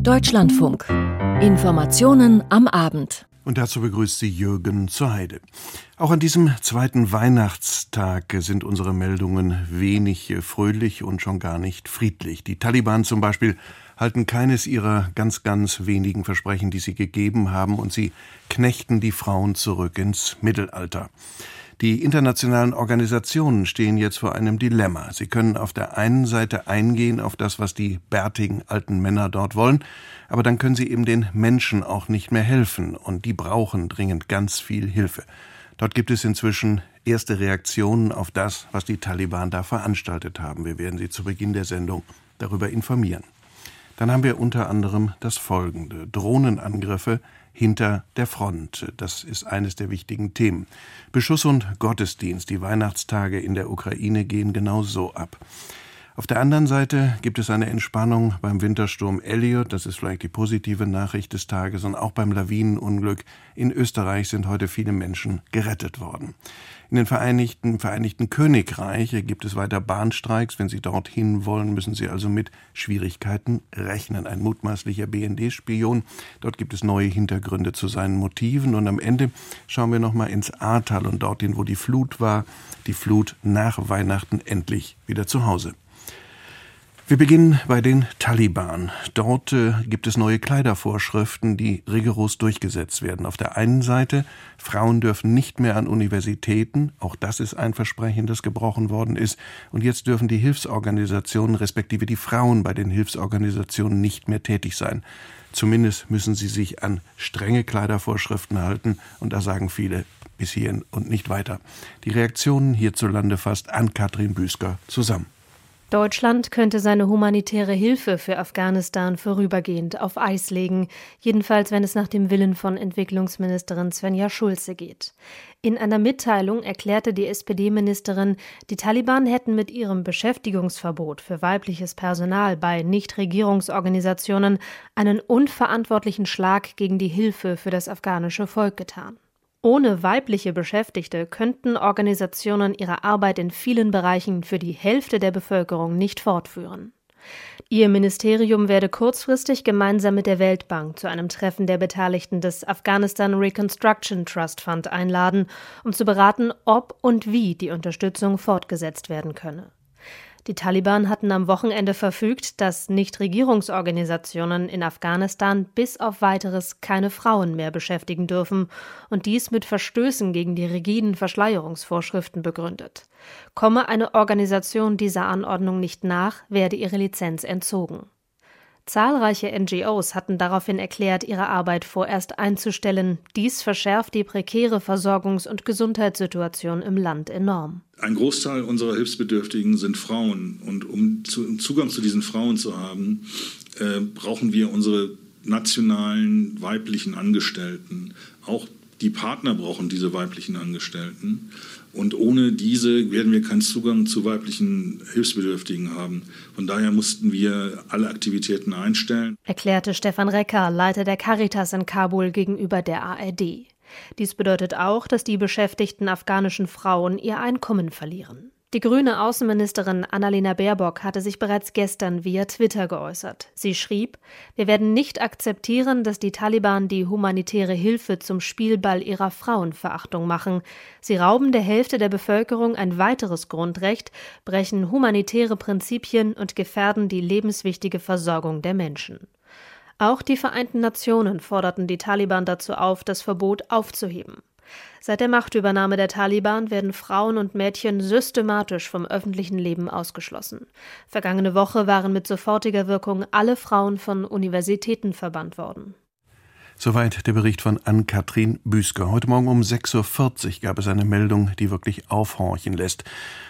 Deutschlandfunk. Informationen am Abend. Und dazu begrüßt sie Jürgen zur Heide. Auch an diesem zweiten Weihnachtstag sind unsere Meldungen wenig fröhlich und schon gar nicht friedlich. Die Taliban zum Beispiel halten keines ihrer ganz, ganz wenigen Versprechen, die sie gegeben haben, und sie knechten die Frauen zurück ins Mittelalter. Die internationalen Organisationen stehen jetzt vor einem Dilemma. Sie können auf der einen Seite eingehen auf das, was die bärtigen alten Männer dort wollen, aber dann können sie eben den Menschen auch nicht mehr helfen, und die brauchen dringend ganz viel Hilfe. Dort gibt es inzwischen erste Reaktionen auf das, was die Taliban da veranstaltet haben. Wir werden Sie zu Beginn der Sendung darüber informieren. Dann haben wir unter anderem das folgende. Drohnenangriffe hinter der Front. Das ist eines der wichtigen Themen. Beschuss und Gottesdienst, die Weihnachtstage in der Ukraine gehen genau so ab. Auf der anderen Seite gibt es eine Entspannung beim Wintersturm Elliot, das ist vielleicht die positive Nachricht des Tages, und auch beim Lawinenunglück in Österreich sind heute viele Menschen gerettet worden. In den Vereinigten, Vereinigten Königreich gibt es weiter Bahnstreiks. Wenn Sie dorthin wollen, müssen Sie also mit Schwierigkeiten rechnen. Ein mutmaßlicher BND-Spion. Dort gibt es neue Hintergründe zu seinen Motiven. Und am Ende schauen wir nochmal ins Ahrtal und dorthin, wo die Flut war. Die Flut nach Weihnachten endlich wieder zu Hause. Wir beginnen bei den Taliban. Dort äh, gibt es neue Kleidervorschriften, die rigoros durchgesetzt werden. Auf der einen Seite, Frauen dürfen nicht mehr an Universitäten, auch das ist ein Versprechen, das gebrochen worden ist. Und jetzt dürfen die Hilfsorganisationen, respektive die Frauen bei den Hilfsorganisationen nicht mehr tätig sein. Zumindest müssen sie sich an strenge Kleidervorschriften halten, und da sagen viele bis hierhin und nicht weiter. Die Reaktionen hierzulande fasst an Katrin Büsker zusammen. Deutschland könnte seine humanitäre Hilfe für Afghanistan vorübergehend auf Eis legen, jedenfalls wenn es nach dem Willen von Entwicklungsministerin Svenja Schulze geht. In einer Mitteilung erklärte die SPD-Ministerin, die Taliban hätten mit ihrem Beschäftigungsverbot für weibliches Personal bei Nichtregierungsorganisationen einen unverantwortlichen Schlag gegen die Hilfe für das afghanische Volk getan. Ohne weibliche Beschäftigte könnten Organisationen ihre Arbeit in vielen Bereichen für die Hälfte der Bevölkerung nicht fortführen. Ihr Ministerium werde kurzfristig gemeinsam mit der Weltbank zu einem Treffen der Beteiligten des Afghanistan Reconstruction Trust Fund einladen, um zu beraten, ob und wie die Unterstützung fortgesetzt werden könne. Die Taliban hatten am Wochenende verfügt, dass Nichtregierungsorganisationen in Afghanistan bis auf weiteres keine Frauen mehr beschäftigen dürfen und dies mit Verstößen gegen die rigiden Verschleierungsvorschriften begründet. Komme eine Organisation dieser Anordnung nicht nach, werde ihre Lizenz entzogen. Zahlreiche NGOs hatten daraufhin erklärt, ihre Arbeit vorerst einzustellen. Dies verschärft die prekäre Versorgungs- und Gesundheitssituation im Land enorm. Ein Großteil unserer Hilfsbedürftigen sind Frauen. Und um Zugang zu diesen Frauen zu haben, äh, brauchen wir unsere nationalen weiblichen Angestellten. Auch die Partner brauchen diese weiblichen Angestellten. Und ohne diese werden wir keinen Zugang zu weiblichen Hilfsbedürftigen haben. Von daher mussten wir alle Aktivitäten einstellen. Erklärte Stefan Recker, Leiter der Caritas in Kabul gegenüber der ARD. Dies bedeutet auch, dass die beschäftigten afghanischen Frauen ihr Einkommen verlieren. Die grüne Außenministerin Annalena Baerbock hatte sich bereits gestern via Twitter geäußert. Sie schrieb, wir werden nicht akzeptieren, dass die Taliban die humanitäre Hilfe zum Spielball ihrer Frauenverachtung machen. Sie rauben der Hälfte der Bevölkerung ein weiteres Grundrecht, brechen humanitäre Prinzipien und gefährden die lebenswichtige Versorgung der Menschen. Auch die Vereinten Nationen forderten die Taliban dazu auf, das Verbot aufzuheben. Seit der Machtübernahme der Taliban werden Frauen und Mädchen systematisch vom öffentlichen Leben ausgeschlossen. Vergangene Woche waren mit sofortiger Wirkung alle Frauen von Universitäten verbannt worden. Soweit der Bericht von Ann-Kathrin Büsker. Heute Morgen um 6.40 Uhr gab es eine Meldung, die wirklich aufhorchen lässt.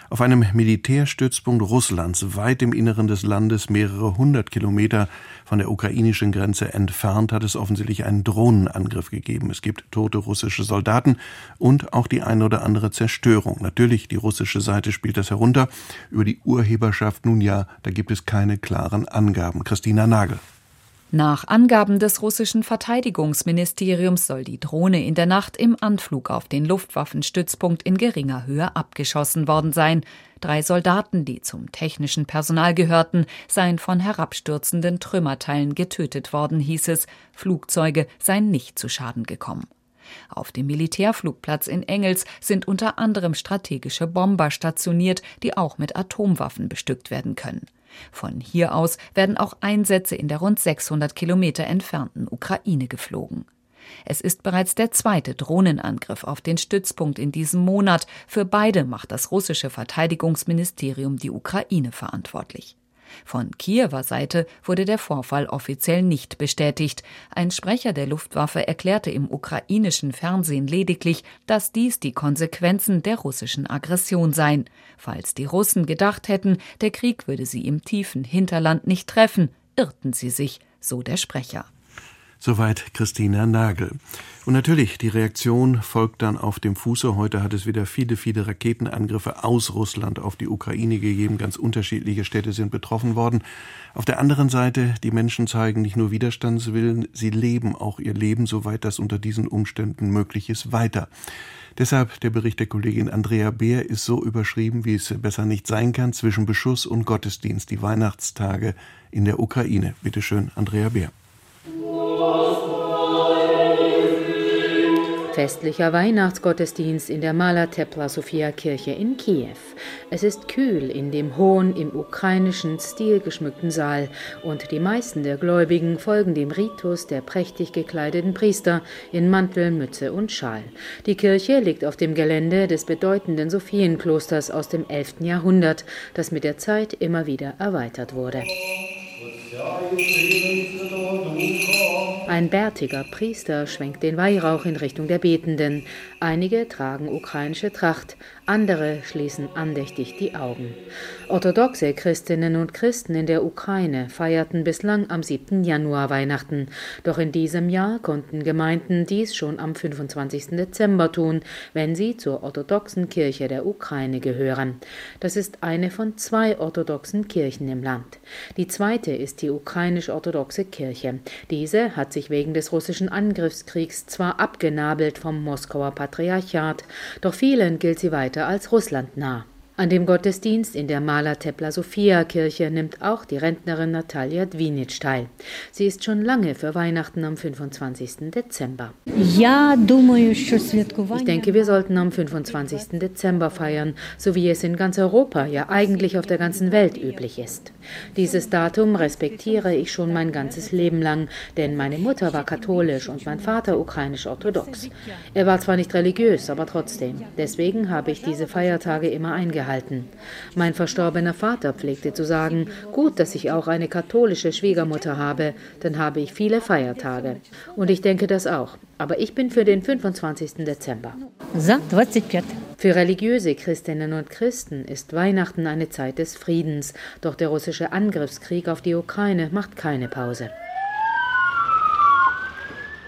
Auf einem Militärstützpunkt Russlands, weit im Inneren des Landes, mehrere hundert Kilometer von der ukrainischen Grenze entfernt, hat es offensichtlich einen Drohnenangriff gegeben. Es gibt tote russische Soldaten und auch die eine oder andere Zerstörung. Natürlich, die russische Seite spielt das herunter. Über die Urheberschaft nun ja, da gibt es keine klaren Angaben. Christina Nagel. Nach Angaben des russischen Verteidigungsministeriums soll die Drohne in der Nacht im Anflug auf den Luftwaffenstützpunkt in geringer Höhe abgeschossen worden sein. Drei Soldaten, die zum technischen Personal gehörten, seien von herabstürzenden Trümmerteilen getötet worden, hieß es. Flugzeuge seien nicht zu Schaden gekommen. Auf dem Militärflugplatz in Engels sind unter anderem strategische Bomber stationiert, die auch mit Atomwaffen bestückt werden können. Von hier aus werden auch Einsätze in der rund 600 Kilometer entfernten Ukraine geflogen. Es ist bereits der zweite Drohnenangriff auf den Stützpunkt in diesem Monat. Für beide macht das russische Verteidigungsministerium die Ukraine verantwortlich. Von Kiewer Seite wurde der Vorfall offiziell nicht bestätigt. Ein Sprecher der Luftwaffe erklärte im ukrainischen Fernsehen lediglich, dass dies die Konsequenzen der russischen Aggression seien. Falls die Russen gedacht hätten, der Krieg würde sie im tiefen Hinterland nicht treffen, irrten sie sich, so der Sprecher. Soweit Christina Nagel. Und natürlich, die Reaktion folgt dann auf dem Fuße. Heute hat es wieder viele, viele Raketenangriffe aus Russland auf die Ukraine gegeben. Ganz unterschiedliche Städte sind betroffen worden. Auf der anderen Seite, die Menschen zeigen nicht nur Widerstandswillen, sie leben auch ihr Leben, soweit das unter diesen Umständen möglich ist, weiter. Deshalb der Bericht der Kollegin Andrea Beer ist so überschrieben, wie es besser nicht sein kann, zwischen Beschuss und Gottesdienst, die Weihnachtstage in der Ukraine. Bitte schön, Andrea Beer. Festlicher Weihnachtsgottesdienst in der Mala Tepla Kirche in Kiew. Es ist kühl in dem hohen, im ukrainischen Stil geschmückten Saal und die meisten der Gläubigen folgen dem Ritus der prächtig gekleideten Priester in Mantel, Mütze und Schal. Die Kirche liegt auf dem Gelände des bedeutenden Sophienklosters aus dem 11. Jahrhundert, das mit der Zeit immer wieder erweitert wurde. Ein bärtiger Priester schwenkt den Weihrauch in Richtung der Betenden. Einige tragen ukrainische Tracht, andere schließen andächtig die Augen. Orthodoxe Christinnen und Christen in der Ukraine feierten bislang am 7. Januar Weihnachten. Doch in diesem Jahr konnten Gemeinden dies schon am 25. Dezember tun, wenn sie zur orthodoxen Kirche der Ukraine gehören. Das ist eine von zwei orthodoxen Kirchen im Land. Die zweite ist die ukrainisch-orthodoxe Kirche. Diese hat sich wegen des russischen Angriffskriegs zwar abgenabelt vom Moskauer Patriarchat, doch vielen gilt sie weiter als russlandnah. An dem Gottesdienst in der Maler Tepla Sophia Kirche nimmt auch die Rentnerin Natalia Dwinitsch teil. Sie ist schon lange für Weihnachten am 25. Dezember. Ich denke, wir sollten am 25. Dezember feiern, so wie es in ganz Europa, ja eigentlich auf der ganzen Welt üblich ist. Dieses Datum respektiere ich schon mein ganzes Leben lang, denn meine Mutter war katholisch und mein Vater ukrainisch-orthodox. Er war zwar nicht religiös, aber trotzdem. Deswegen habe ich diese Feiertage immer eingehalten gehalten. Mein verstorbener Vater pflegte zu sagen, gut, dass ich auch eine katholische Schwiegermutter habe, dann habe ich viele Feiertage. Und ich denke das auch. Aber ich bin für den 25. Dezember. Für religiöse Christinnen und Christen ist Weihnachten eine Zeit des Friedens, doch der russische Angriffskrieg auf die Ukraine macht keine Pause.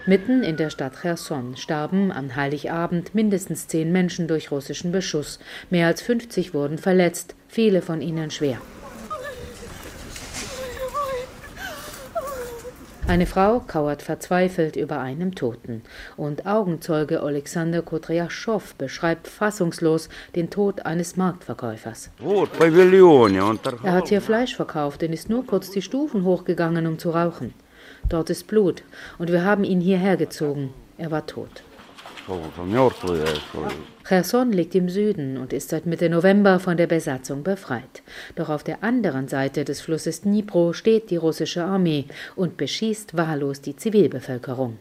Mitten in der Stadt Cherson starben an Heiligabend mindestens zehn Menschen durch russischen Beschuss. Mehr als 50 wurden verletzt, viele von ihnen schwer. Eine Frau kauert verzweifelt über einem Toten. Und Augenzeuge Alexander Kudryaschow beschreibt fassungslos den Tod eines Marktverkäufers. Er hat hier Fleisch verkauft und ist nur kurz die Stufen hochgegangen, um zu rauchen. Dort ist Blut und wir haben ihn hierher gezogen. Er war tot. Cherson liegt im Süden und ist seit Mitte November von der Besatzung befreit. Doch auf der anderen Seite des Flusses Dnipro steht die russische Armee und beschießt wahllos die Zivilbevölkerung.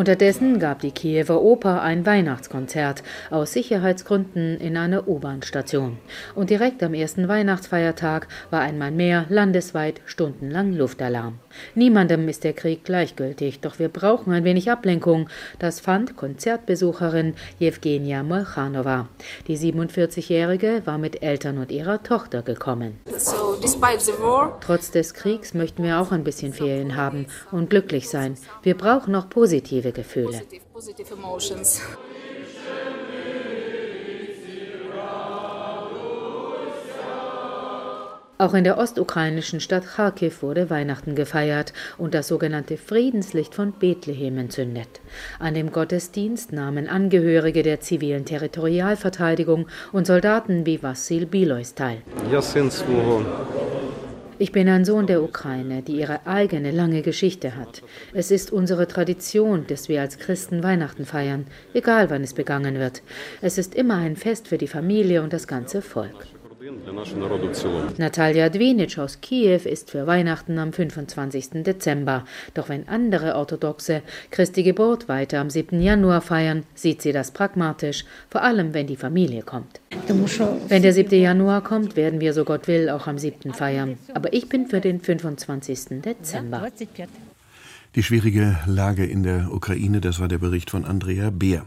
Unterdessen gab die Kiewer Oper ein Weihnachtskonzert aus Sicherheitsgründen in einer U-Bahn-Station. Und direkt am ersten Weihnachtsfeiertag war einmal mehr landesweit stundenlang Luftalarm. Niemandem ist der Krieg gleichgültig, doch wir brauchen ein wenig Ablenkung. Das fand Konzertbesucherin Jewgenia Molchanova. Die 47-Jährige war mit Eltern und ihrer Tochter gekommen. So, Trotz des Kriegs möchten wir auch ein bisschen Ferien haben und glücklich sein. Wir brauchen auch positive positive Gefühle. Auch in der ostukrainischen Stadt Kharkiv wurde Weihnachten gefeiert und das sogenannte Friedenslicht von Bethlehem entzündet. An dem Gottesdienst nahmen Angehörige der zivilen Territorialverteidigung und Soldaten wie Vassil Bilois teil. Ich bin ein Sohn der Ukraine, die ihre eigene lange Geschichte hat. Es ist unsere Tradition, dass wir als Christen Weihnachten feiern, egal wann es begangen wird. Es ist immer ein Fest für die Familie und das ganze Volk. Natalia Dvinitsch aus Kiew ist für Weihnachten am 25. Dezember. Doch wenn andere Orthodoxe Christi Geburt weiter am 7. Januar feiern, sieht sie das pragmatisch, vor allem wenn die Familie kommt. Wenn der 7. Januar kommt, werden wir, so Gott will, auch am 7. feiern. Aber ich bin für den 25. Dezember. Die schwierige Lage in der Ukraine, das war der Bericht von Andrea Beer.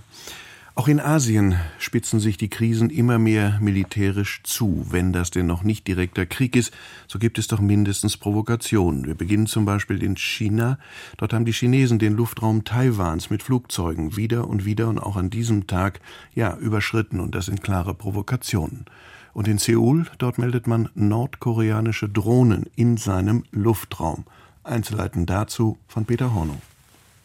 Auch in Asien spitzen sich die Krisen immer mehr militärisch zu. Wenn das denn noch nicht direkter Krieg ist, so gibt es doch mindestens Provokationen. Wir beginnen zum Beispiel in China. Dort haben die Chinesen den Luftraum Taiwans mit Flugzeugen wieder und wieder und auch an diesem Tag, ja, überschritten und das sind klare Provokationen. Und in Seoul, dort meldet man nordkoreanische Drohnen in seinem Luftraum. Einzelheiten dazu von Peter Hornung.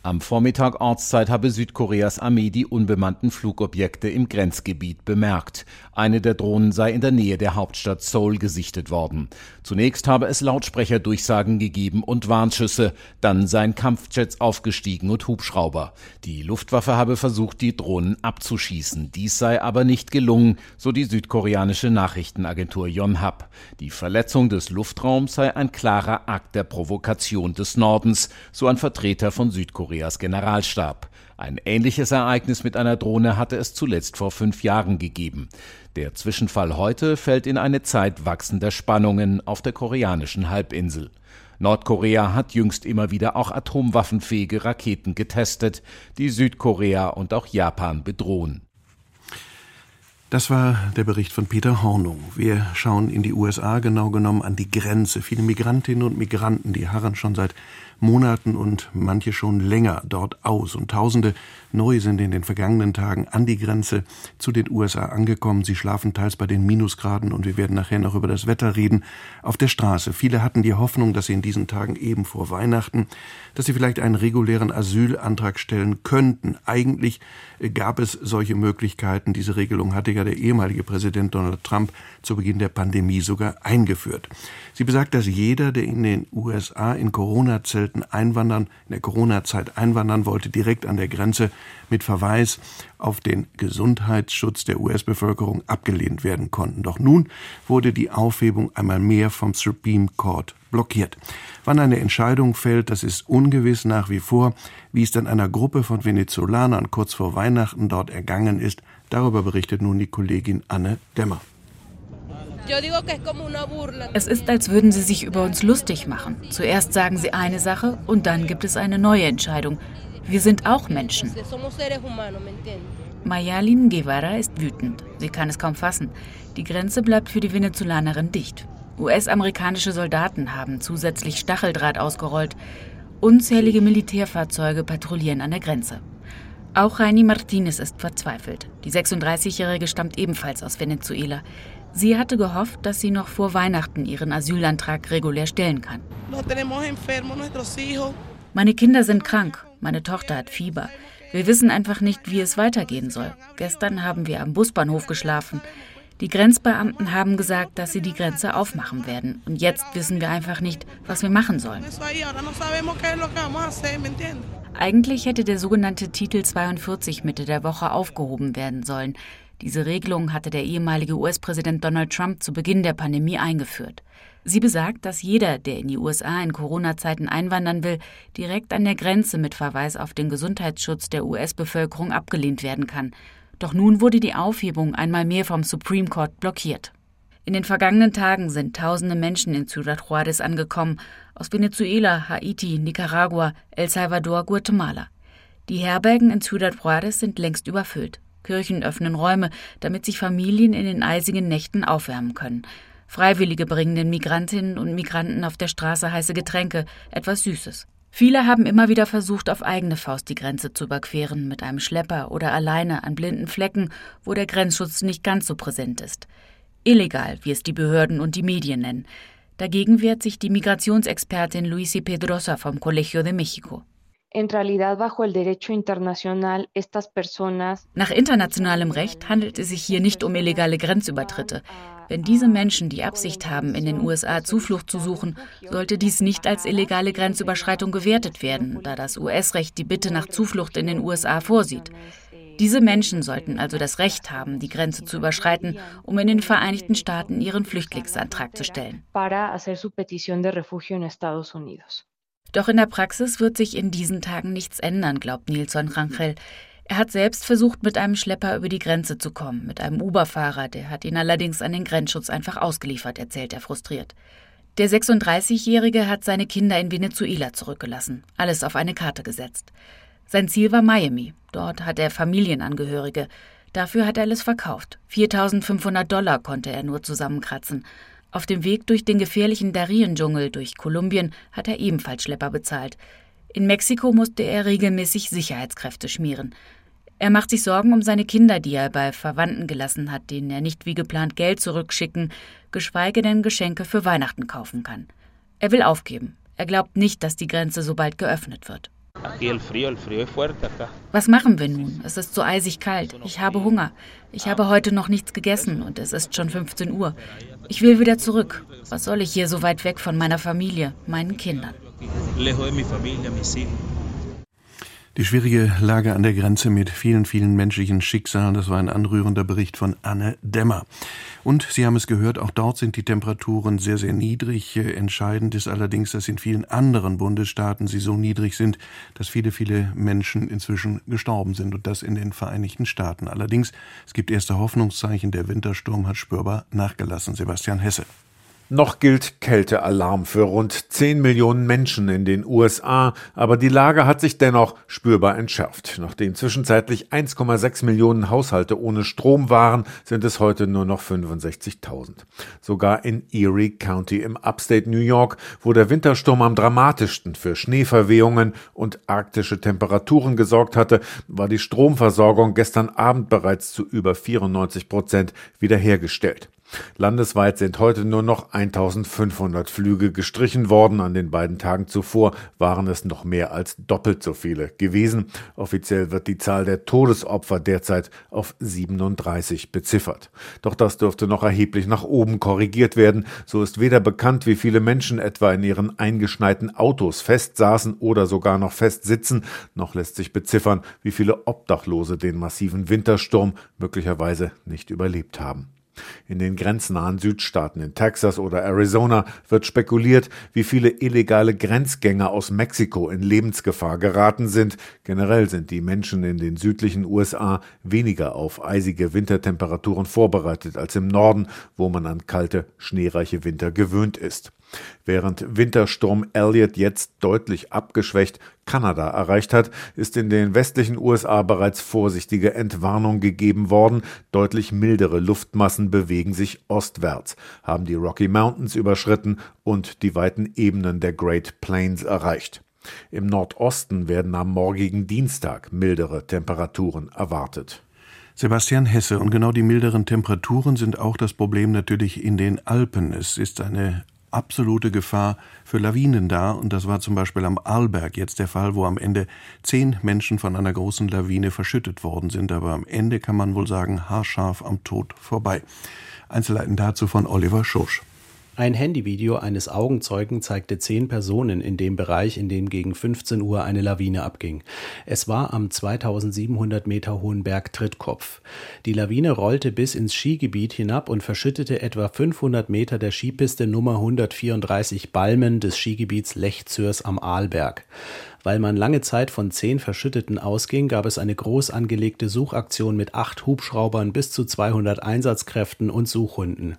Am Vormittag Ortszeit habe Südkoreas Armee die unbemannten Flugobjekte im Grenzgebiet bemerkt. Eine der Drohnen sei in der Nähe der Hauptstadt Seoul gesichtet worden. Zunächst habe es Lautsprecherdurchsagen gegeben und Warnschüsse, dann seien Kampfjets aufgestiegen und Hubschrauber. Die Luftwaffe habe versucht, die Drohnen abzuschießen. Dies sei aber nicht gelungen, so die südkoreanische Nachrichtenagentur Yonhap. Die Verletzung des Luftraums sei ein klarer Akt der Provokation des Nordens, so ein Vertreter von Südkorea Nordkoreas Generalstab. Ein ähnliches Ereignis mit einer Drohne hatte es zuletzt vor fünf Jahren gegeben. Der Zwischenfall heute fällt in eine Zeit wachsender Spannungen auf der koreanischen Halbinsel. Nordkorea hat jüngst immer wieder auch atomwaffenfähige Raketen getestet, die Südkorea und auch Japan bedrohen. Das war der Bericht von Peter Hornung. Wir schauen in die USA, genau genommen an die Grenze. Viele Migrantinnen und Migranten, die harren schon seit Monaten und manche schon länger dort aus. Und Tausende neu sind in den vergangenen Tagen an die Grenze zu den USA angekommen. Sie schlafen teils bei den Minusgraden und wir werden nachher noch über das Wetter reden. Auf der Straße. Viele hatten die Hoffnung, dass sie in diesen Tagen eben vor Weihnachten, dass sie vielleicht einen regulären Asylantrag stellen könnten. Eigentlich gab es solche Möglichkeiten. Diese Regelung hatte ja der ehemalige Präsident Donald Trump zu Beginn der Pandemie sogar eingeführt. Sie besagt, dass jeder, der in den USA in Corona-Zelten einwandern, in der Corona-Zeit einwandern wollte, direkt an der Grenze mit Verweis auf den Gesundheitsschutz der US-Bevölkerung abgelehnt werden konnten. Doch nun wurde die Aufhebung einmal mehr vom Supreme Court blockiert. Wann eine Entscheidung fällt, das ist ungewiss nach wie vor. Wie es dann einer Gruppe von Venezolanern kurz vor Weihnachten dort ergangen ist, darüber berichtet nun die Kollegin Anne Dämmer. Es ist, als würden sie sich über uns lustig machen. Zuerst sagen sie eine Sache und dann gibt es eine neue Entscheidung. Wir sind auch Menschen. Mayalin Guevara ist wütend. Sie kann es kaum fassen. Die Grenze bleibt für die Venezolanerin dicht. US-amerikanische Soldaten haben zusätzlich Stacheldraht ausgerollt. Unzählige Militärfahrzeuge patrouillieren an der Grenze. Auch Raini Martinez ist verzweifelt. Die 36-Jährige stammt ebenfalls aus Venezuela. Sie hatte gehofft, dass sie noch vor Weihnachten ihren Asylantrag regulär stellen kann. Meine Kinder sind krank. Meine Tochter hat Fieber. Wir wissen einfach nicht, wie es weitergehen soll. Gestern haben wir am Busbahnhof geschlafen. Die Grenzbeamten haben gesagt, dass sie die Grenze aufmachen werden. Und jetzt wissen wir einfach nicht, was wir machen sollen. Eigentlich hätte der sogenannte Titel 42 Mitte der Woche aufgehoben werden sollen. Diese Regelung hatte der ehemalige US-Präsident Donald Trump zu Beginn der Pandemie eingeführt. Sie besagt, dass jeder, der in die USA in Corona-Zeiten einwandern will, direkt an der Grenze mit Verweis auf den Gesundheitsschutz der US-Bevölkerung abgelehnt werden kann. Doch nun wurde die Aufhebung einmal mehr vom Supreme Court blockiert. In den vergangenen Tagen sind tausende Menschen in Ciudad Juárez angekommen, aus Venezuela, Haiti, Nicaragua, El Salvador, Guatemala. Die Herbergen in Ciudad Juárez sind längst überfüllt. Kirchen öffnen Räume, damit sich Familien in den eisigen Nächten aufwärmen können. Freiwillige bringen den Migrantinnen und Migranten auf der Straße heiße Getränke, etwas Süßes. Viele haben immer wieder versucht, auf eigene Faust die Grenze zu überqueren, mit einem Schlepper oder alleine an blinden Flecken, wo der Grenzschutz nicht ganz so präsent ist. Illegal, wie es die Behörden und die Medien nennen. Dagegen wehrt sich die Migrationsexpertin Luisi Pedrosa vom Colegio de México. Nach internationalem Recht handelt es sich hier nicht um illegale Grenzübertritte. Wenn diese Menschen die Absicht haben, in den USA Zuflucht zu suchen, sollte dies nicht als illegale Grenzüberschreitung gewertet werden, da das US-Recht die Bitte nach Zuflucht in den USA vorsieht. Diese Menschen sollten also das Recht haben, die Grenze zu überschreiten, um in den Vereinigten Staaten ihren Flüchtlingsantrag zu stellen. Doch in der Praxis wird sich in diesen Tagen nichts ändern, glaubt Nilsson Rangel. Er hat selbst versucht, mit einem Schlepper über die Grenze zu kommen, mit einem Uber-Fahrer, der hat ihn allerdings an den Grenzschutz einfach ausgeliefert, erzählt er frustriert. Der 36-Jährige hat seine Kinder in Venezuela zurückgelassen, alles auf eine Karte gesetzt. Sein Ziel war Miami, dort hat er Familienangehörige. Dafür hat er alles verkauft. 4500 Dollar konnte er nur zusammenkratzen. Auf dem Weg durch den gefährlichen Darien-Dschungel durch Kolumbien hat er ebenfalls Schlepper bezahlt. In Mexiko musste er regelmäßig Sicherheitskräfte schmieren. Er macht sich Sorgen um seine Kinder, die er bei Verwandten gelassen hat, denen er nicht wie geplant Geld zurückschicken, geschweige denn Geschenke für Weihnachten kaufen kann. Er will aufgeben. Er glaubt nicht, dass die Grenze so bald geöffnet wird. Was machen wir nun? Es ist so eisig kalt. Ich habe Hunger. Ich habe heute noch nichts gegessen und es ist schon 15 Uhr. Ich will wieder zurück. Was soll ich hier so weit weg von meiner Familie, meinen Kindern? Die schwierige Lage an der Grenze mit vielen, vielen menschlichen Schicksalen, das war ein anrührender Bericht von Anne Dämmer. Und Sie haben es gehört, auch dort sind die Temperaturen sehr, sehr niedrig. Entscheidend ist allerdings, dass in vielen anderen Bundesstaaten sie so niedrig sind, dass viele, viele Menschen inzwischen gestorben sind und das in den Vereinigten Staaten. Allerdings, es gibt erste Hoffnungszeichen, der Wintersturm hat spürbar nachgelassen. Sebastian Hesse. Noch gilt Kältealarm für rund 10 Millionen Menschen in den USA, aber die Lage hat sich dennoch spürbar entschärft. Nachdem zwischenzeitlich 1,6 Millionen Haushalte ohne Strom waren, sind es heute nur noch 65.000. Sogar in Erie County im Upstate New York, wo der Wintersturm am dramatischsten für Schneeverwehungen und arktische Temperaturen gesorgt hatte, war die Stromversorgung gestern Abend bereits zu über 94 Prozent wiederhergestellt. Landesweit sind heute nur noch 1500 Flüge gestrichen worden. An den beiden Tagen zuvor waren es noch mehr als doppelt so viele gewesen. Offiziell wird die Zahl der Todesopfer derzeit auf 37 beziffert. Doch das dürfte noch erheblich nach oben korrigiert werden. So ist weder bekannt, wie viele Menschen etwa in ihren eingeschneiten Autos festsaßen oder sogar noch festsitzen, noch lässt sich beziffern, wie viele Obdachlose den massiven Wintersturm möglicherweise nicht überlebt haben. In den grenznahen Südstaaten in Texas oder Arizona wird spekuliert, wie viele illegale Grenzgänger aus Mexiko in Lebensgefahr geraten sind. Generell sind die Menschen in den südlichen USA weniger auf eisige Wintertemperaturen vorbereitet als im Norden, wo man an kalte, schneereiche Winter gewöhnt ist. Während Wintersturm Elliott jetzt deutlich abgeschwächt Kanada erreicht hat, ist in den westlichen USA bereits vorsichtige Entwarnung gegeben worden. Deutlich mildere Luftmassen bewegen sich ostwärts, haben die Rocky Mountains überschritten und die weiten Ebenen der Great Plains erreicht. Im Nordosten werden am morgigen Dienstag mildere Temperaturen erwartet. Sebastian Hesse. Und genau die milderen Temperaturen sind auch das Problem natürlich in den Alpen. Es ist eine absolute Gefahr für Lawinen da. Und das war zum Beispiel am Arlberg jetzt der Fall, wo am Ende zehn Menschen von einer großen Lawine verschüttet worden sind. Aber am Ende kann man wohl sagen, haarscharf am Tod vorbei. Einzelheiten dazu von Oliver Schosch. Ein Handyvideo eines Augenzeugen zeigte zehn Personen in dem Bereich, in dem gegen 15 Uhr eine Lawine abging. Es war am 2700 Meter hohen Berg Trittkopf. Die Lawine rollte bis ins Skigebiet hinab und verschüttete etwa 500 Meter der Skipiste Nummer 134 Balmen des Skigebiets Lechzürs am Arlberg. Weil man lange Zeit von zehn Verschütteten ausging, gab es eine groß angelegte Suchaktion mit acht Hubschraubern bis zu 200 Einsatzkräften und Suchhunden.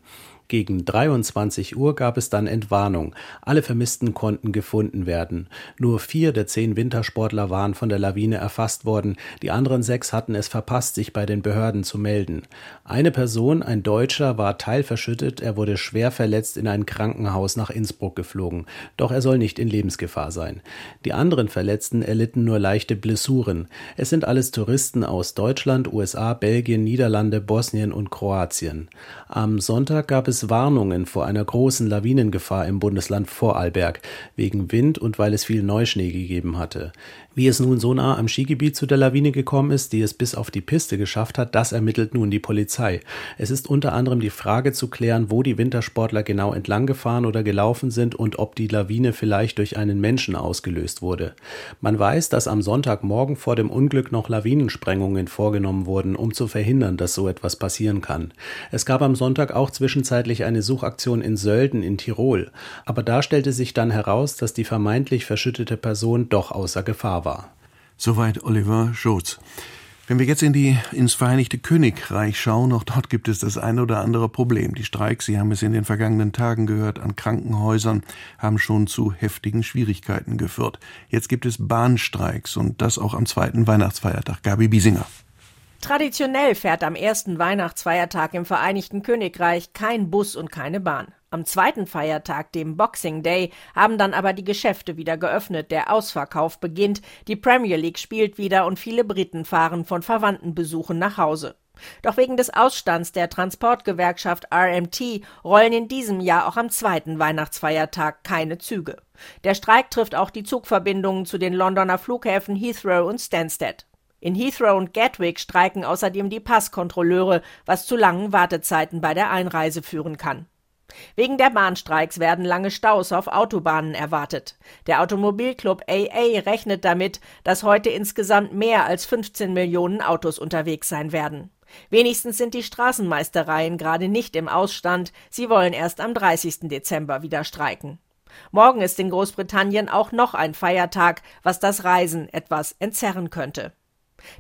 Gegen 23 Uhr gab es dann Entwarnung. Alle Vermissten konnten gefunden werden. Nur vier der zehn Wintersportler waren von der Lawine erfasst worden. Die anderen sechs hatten es verpasst, sich bei den Behörden zu melden. Eine Person, ein Deutscher, war teilverschüttet. Er wurde schwer verletzt in ein Krankenhaus nach Innsbruck geflogen. Doch er soll nicht in Lebensgefahr sein. Die anderen Verletzten erlitten nur leichte Blessuren. Es sind alles Touristen aus Deutschland, USA, Belgien, Niederlande, Bosnien und Kroatien. Am Sonntag gab es es Warnungen vor einer großen Lawinengefahr im Bundesland Vorarlberg wegen Wind und weil es viel Neuschnee gegeben hatte. Wie es nun so nah am Skigebiet zu der Lawine gekommen ist, die es bis auf die Piste geschafft hat, das ermittelt nun die Polizei. Es ist unter anderem die Frage zu klären, wo die Wintersportler genau entlang gefahren oder gelaufen sind und ob die Lawine vielleicht durch einen Menschen ausgelöst wurde. Man weiß, dass am Sonntagmorgen vor dem Unglück noch Lawinensprengungen vorgenommen wurden, um zu verhindern, dass so etwas passieren kann. Es gab am Sonntag auch zwischenzeitlich eine Suchaktion in Sölden in Tirol, aber da stellte sich dann heraus, dass die vermeintlich verschüttete Person doch außer Gefahr war. Soweit Oliver Schulz. Wenn wir jetzt in die, ins Vereinigte Königreich schauen, auch dort gibt es das eine oder andere Problem. Die Streiks, Sie haben es in den vergangenen Tagen gehört, an Krankenhäusern haben schon zu heftigen Schwierigkeiten geführt. Jetzt gibt es Bahnstreiks und das auch am zweiten Weihnachtsfeiertag. Gabi Biesinger. Traditionell fährt am ersten Weihnachtsfeiertag im Vereinigten Königreich kein Bus und keine Bahn. Am zweiten Feiertag, dem Boxing Day, haben dann aber die Geschäfte wieder geöffnet, der Ausverkauf beginnt, die Premier League spielt wieder und viele Briten fahren von Verwandtenbesuchen nach Hause. Doch wegen des Ausstands der Transportgewerkschaft RMT rollen in diesem Jahr auch am zweiten Weihnachtsfeiertag keine Züge. Der Streik trifft auch die Zugverbindungen zu den Londoner Flughäfen Heathrow und Stansted. In Heathrow und Gatwick streiken außerdem die Passkontrolleure, was zu langen Wartezeiten bei der Einreise führen kann. Wegen der Bahnstreiks werden lange Staus auf Autobahnen erwartet. Der Automobilclub AA rechnet damit, dass heute insgesamt mehr als 15 Millionen Autos unterwegs sein werden. Wenigstens sind die Straßenmeistereien gerade nicht im Ausstand, sie wollen erst am 30. Dezember wieder streiken. Morgen ist in Großbritannien auch noch ein Feiertag, was das Reisen etwas entzerren könnte.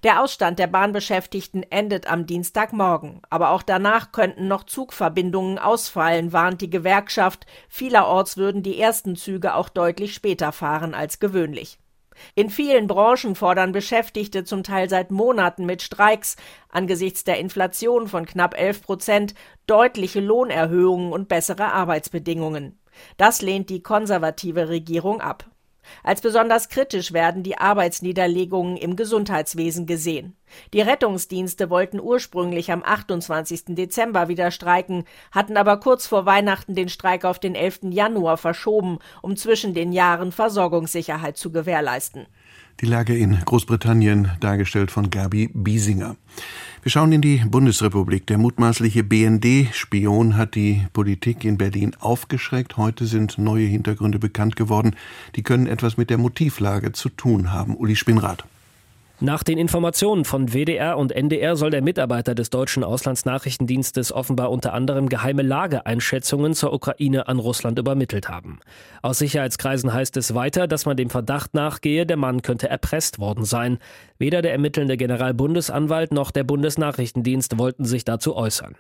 Der Ausstand der Bahnbeschäftigten endet am Dienstagmorgen, aber auch danach könnten noch Zugverbindungen ausfallen, warnt die Gewerkschaft. Vielerorts würden die ersten Züge auch deutlich später fahren als gewöhnlich. In vielen Branchen fordern Beschäftigte zum Teil seit Monaten mit Streiks angesichts der Inflation von knapp 11 Prozent deutliche Lohnerhöhungen und bessere Arbeitsbedingungen. Das lehnt die konservative Regierung ab. Als besonders kritisch werden die Arbeitsniederlegungen im Gesundheitswesen gesehen. Die Rettungsdienste wollten ursprünglich am 28. Dezember wieder streiken, hatten aber kurz vor Weihnachten den Streik auf den 11. Januar verschoben, um zwischen den Jahren Versorgungssicherheit zu gewährleisten. Die Lage in Großbritannien dargestellt von Gabi Biesinger. Wir schauen in die Bundesrepublik. Der mutmaßliche BND-Spion hat die Politik in Berlin aufgeschreckt. Heute sind neue Hintergründe bekannt geworden. Die können etwas mit der Motivlage zu tun haben. Uli Spinnrad. Nach den Informationen von WDR und NDR soll der Mitarbeiter des deutschen Auslandsnachrichtendienstes offenbar unter anderem geheime Lageeinschätzungen zur Ukraine an Russland übermittelt haben. Aus Sicherheitskreisen heißt es weiter, dass man dem Verdacht nachgehe, der Mann könnte erpresst worden sein. Weder der ermittelnde Generalbundesanwalt noch der Bundesnachrichtendienst wollten sich dazu äußern.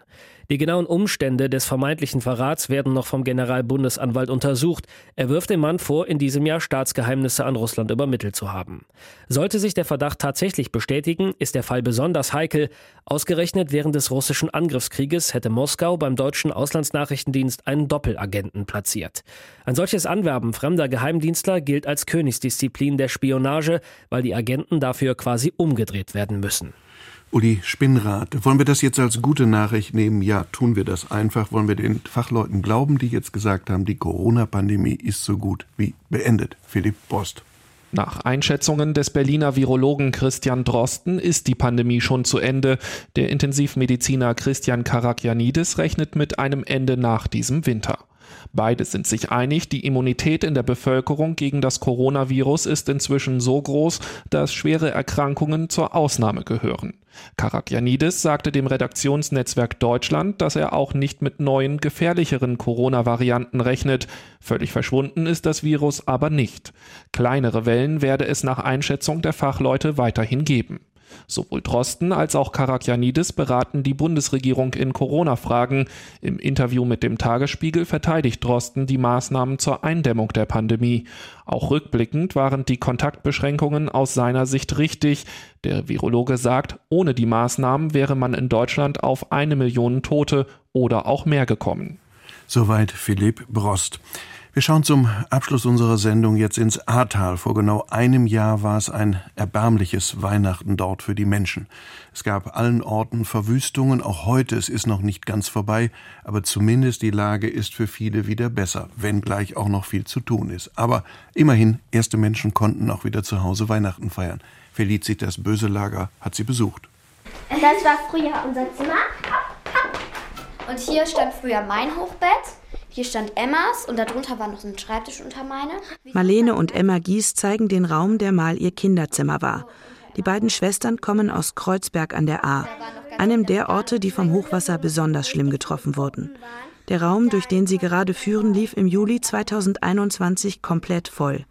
Die genauen Umstände des vermeintlichen Verrats werden noch vom Generalbundesanwalt untersucht. Er wirft dem Mann vor, in diesem Jahr Staatsgeheimnisse an Russland übermittelt zu haben. Sollte sich der Verdacht tatsächlich bestätigen, ist der Fall besonders heikel. Ausgerechnet während des russischen Angriffskrieges hätte Moskau beim deutschen Auslandsnachrichtendienst einen Doppelagenten platziert. Ein solches Anwerben fremder Geheimdienstler gilt als Königsdisziplin der Spionage, weil die Agenten dafür quasi umgedreht werden müssen. Uli Spinnrad, wollen wir das jetzt als gute Nachricht nehmen? Ja, tun wir das einfach. Wollen wir den Fachleuten glauben, die jetzt gesagt haben, die Corona-Pandemie ist so gut wie beendet? Philipp Post. Nach Einschätzungen des Berliner Virologen Christian Drosten ist die Pandemie schon zu Ende. Der Intensivmediziner Christian Karakianidis rechnet mit einem Ende nach diesem Winter. Beide sind sich einig, die Immunität in der Bevölkerung gegen das Coronavirus ist inzwischen so groß, dass schwere Erkrankungen zur Ausnahme gehören. Karakianidis sagte dem Redaktionsnetzwerk Deutschland, dass er auch nicht mit neuen, gefährlicheren Corona-Varianten rechnet. Völlig verschwunden ist das Virus aber nicht. Kleinere Wellen werde es nach Einschätzung der Fachleute weiterhin geben. Sowohl Drosten als auch Karakianidis beraten die Bundesregierung in Corona-Fragen. Im Interview mit dem Tagesspiegel verteidigt Drosten die Maßnahmen zur Eindämmung der Pandemie. Auch rückblickend waren die Kontaktbeschränkungen aus seiner Sicht richtig. Der Virologe sagt, ohne die Maßnahmen wäre man in Deutschland auf eine Million Tote oder auch mehr gekommen. Soweit Philipp Brost. Wir schauen zum Abschluss unserer Sendung jetzt ins Ahrtal. Vor genau einem Jahr war es ein erbärmliches Weihnachten dort für die Menschen. Es gab allen Orten Verwüstungen, auch heute, es ist noch nicht ganz vorbei, aber zumindest die Lage ist für viele wieder besser, wenngleich auch noch viel zu tun ist. Aber immerhin, erste Menschen konnten auch wieder zu Hause Weihnachten feiern. Felicitas Böselager hat sie besucht. Das war früher unser Zimmer. Und hier stand früher mein Hochbett. Hier stand Emmas und darunter war noch so ein Schreibtisch unter meine. Marlene und Emma Gies zeigen den Raum, der mal ihr Kinderzimmer war. Die beiden Schwestern kommen aus Kreuzberg an der Ahr, einem der Orte, die vom Hochwasser besonders schlimm getroffen wurden. Der Raum, durch den sie gerade führen, lief im Juli 2021 komplett voll.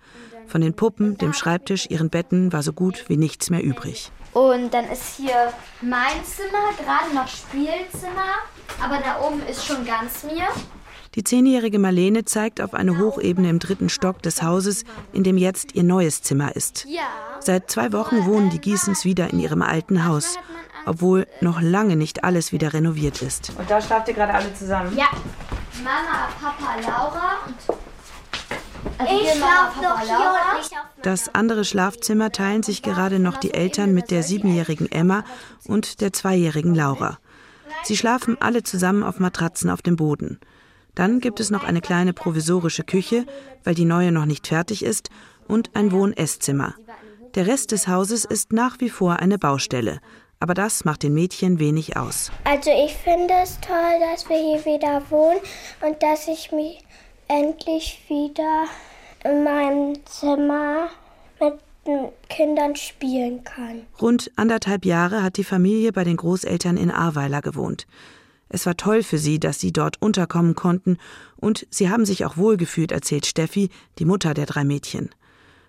Von den Puppen, dem Schreibtisch, ihren Betten war so gut wie nichts mehr übrig. Und dann ist hier mein Zimmer, gerade noch Spielzimmer, aber da oben ist schon ganz mir. Die zehnjährige Marlene zeigt auf eine Hochebene im dritten Stock des Hauses, in dem jetzt ihr neues Zimmer ist. Seit zwei Wochen wohnen die Giesens wieder in ihrem alten Haus, obwohl noch lange nicht alles wieder renoviert ist. Und da schlaft ihr gerade alle zusammen? Ja. Mama, Papa, Laura und also ich schlafe noch hier Das andere Schlafzimmer teilen sich gerade noch die Eltern mit der siebenjährigen Emma und der zweijährigen Laura. Sie schlafen alle zusammen auf Matratzen auf dem Boden. Dann gibt es noch eine kleine provisorische Küche, weil die neue noch nicht fertig ist, und ein Wohn-Esszimmer. Der Rest des Hauses ist nach wie vor eine Baustelle. Aber das macht den Mädchen wenig aus. Also ich finde es toll, dass wir hier wieder wohnen und dass ich mich endlich wieder in meinem Zimmer mit den Kindern spielen kann. Rund anderthalb Jahre hat die Familie bei den Großeltern in Ahrweiler gewohnt. Es war toll für sie, dass sie dort unterkommen konnten, und sie haben sich auch wohlgefühlt, erzählt Steffi, die Mutter der drei Mädchen.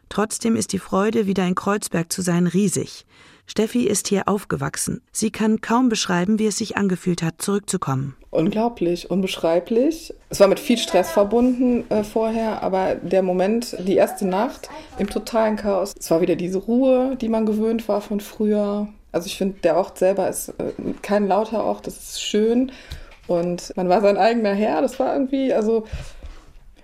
Trotzdem ist die Freude, wieder in Kreuzberg zu sein, riesig. Steffi ist hier aufgewachsen. Sie kann kaum beschreiben, wie es sich angefühlt hat, zurückzukommen. Unglaublich, unbeschreiblich. Es war mit viel Stress verbunden äh, vorher, aber der Moment, die erste Nacht im totalen Chaos, es war wieder diese Ruhe, die man gewöhnt war von früher. Also ich finde, der Ort selber ist äh, kein lauter Ort, das ist schön und man war sein eigener Herr. Das war irgendwie, also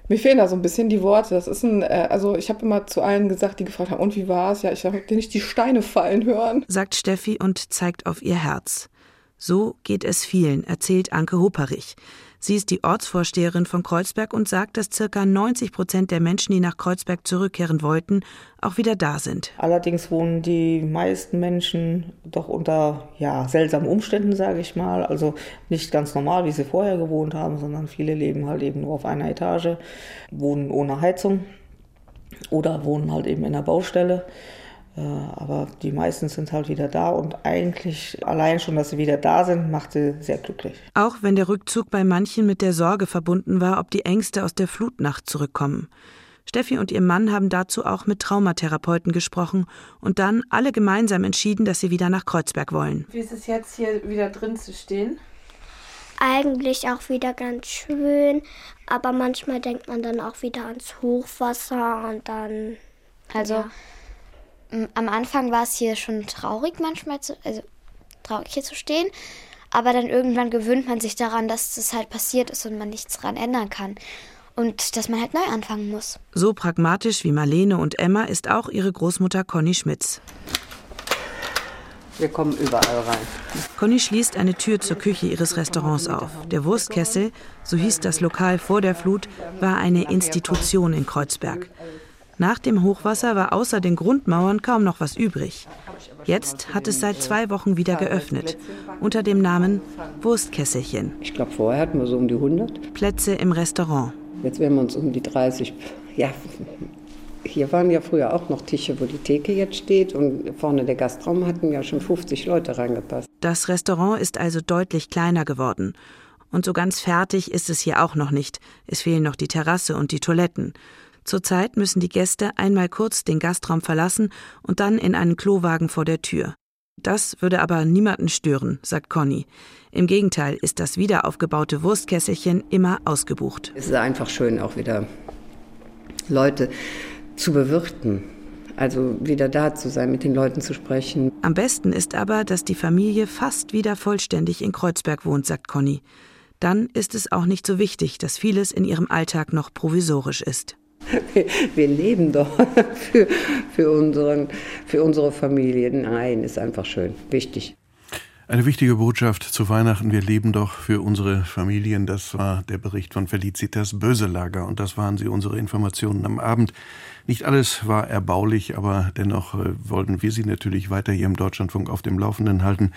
mir fehlen da so ein bisschen die Worte. Das ist ein, äh, also ich habe immer zu allen gesagt, die gefragt haben, und wie war es? Ja, ich habe nicht die Steine fallen hören. Sagt Steffi und zeigt auf ihr Herz. So geht es vielen, erzählt Anke Hupperich. Sie ist die Ortsvorsteherin von Kreuzberg und sagt, dass circa 90 Prozent der Menschen, die nach Kreuzberg zurückkehren wollten, auch wieder da sind. Allerdings wohnen die meisten Menschen doch unter ja, seltsamen Umständen, sage ich mal. Also nicht ganz normal, wie sie vorher gewohnt haben, sondern viele leben halt eben nur auf einer Etage, wohnen ohne Heizung oder wohnen halt eben in der Baustelle. Äh, aber die meisten sind halt wieder da und eigentlich allein schon, dass sie wieder da sind, macht sie sehr glücklich. Auch wenn der Rückzug bei manchen mit der Sorge verbunden war, ob die Ängste aus der Flutnacht zurückkommen. Steffi und ihr Mann haben dazu auch mit Traumatherapeuten gesprochen und dann alle gemeinsam entschieden, dass sie wieder nach Kreuzberg wollen. Wie ist es jetzt hier wieder drin zu stehen? Eigentlich auch wieder ganz schön, aber manchmal denkt man dann auch wieder ans Hochwasser und dann. Also. Ja am Anfang war es hier schon traurig manchmal, zu, also traurig hier zu stehen. Aber dann irgendwann gewöhnt man sich daran, dass das halt passiert ist und man nichts daran ändern kann. Und dass man halt neu anfangen muss. So pragmatisch wie Marlene und Emma ist auch ihre Großmutter Conny Schmitz. Wir kommen überall rein. Conny schließt eine Tür zur Küche ihres Restaurants auf. Der Wurstkessel, so hieß das Lokal vor der Flut, war eine Institution in Kreuzberg. Nach dem Hochwasser war außer den Grundmauern kaum noch was übrig. Jetzt hat es seit zwei Wochen wieder geöffnet, unter dem Namen Wurstkesselchen. Ich glaube, vorher hatten wir so um die 100. Plätze im Restaurant. Jetzt werden wir uns um die 30. Ja, hier waren ja früher auch noch Tische, wo die Theke jetzt steht und vorne der Gastraum hatten ja schon 50 Leute reingepasst. Das Restaurant ist also deutlich kleiner geworden. Und so ganz fertig ist es hier auch noch nicht. Es fehlen noch die Terrasse und die Toiletten. Zurzeit müssen die Gäste einmal kurz den Gastraum verlassen und dann in einen Klowagen vor der Tür. Das würde aber niemanden stören, sagt Conny. Im Gegenteil ist das wiederaufgebaute Wurstkesselchen immer ausgebucht. Es ist einfach schön, auch wieder Leute zu bewirten. Also wieder da zu sein, mit den Leuten zu sprechen. Am besten ist aber, dass die Familie fast wieder vollständig in Kreuzberg wohnt, sagt Conny. dann ist es auch nicht so wichtig, dass vieles in ihrem Alltag noch provisorisch ist. Wir leben doch für, für, unseren, für unsere Familie. Nein, ist einfach schön, wichtig. Eine wichtige Botschaft zu Weihnachten. Wir leben doch für unsere Familien. Das war der Bericht von Felicitas Böselager. Und das waren sie, unsere Informationen am Abend. Nicht alles war erbaulich, aber dennoch äh, wollten wir Sie natürlich weiter hier im Deutschlandfunk auf dem Laufenden halten.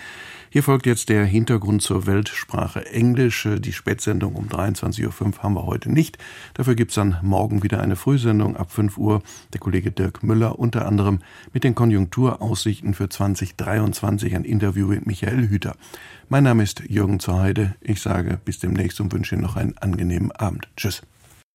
Hier folgt jetzt der Hintergrund zur Weltsprache Englisch. Äh, die Spätsendung um 23.05 Uhr haben wir heute nicht. Dafür gibt's dann morgen wieder eine Frühsendung ab 5 Uhr. Der Kollege Dirk Müller unter anderem mit den Konjunkturaussichten für 2023 ein Interview mit Michael Hüter. Mein Name ist Jürgen Zerheide. Ich sage bis demnächst und wünsche Ihnen noch einen angenehmen Abend. Tschüss.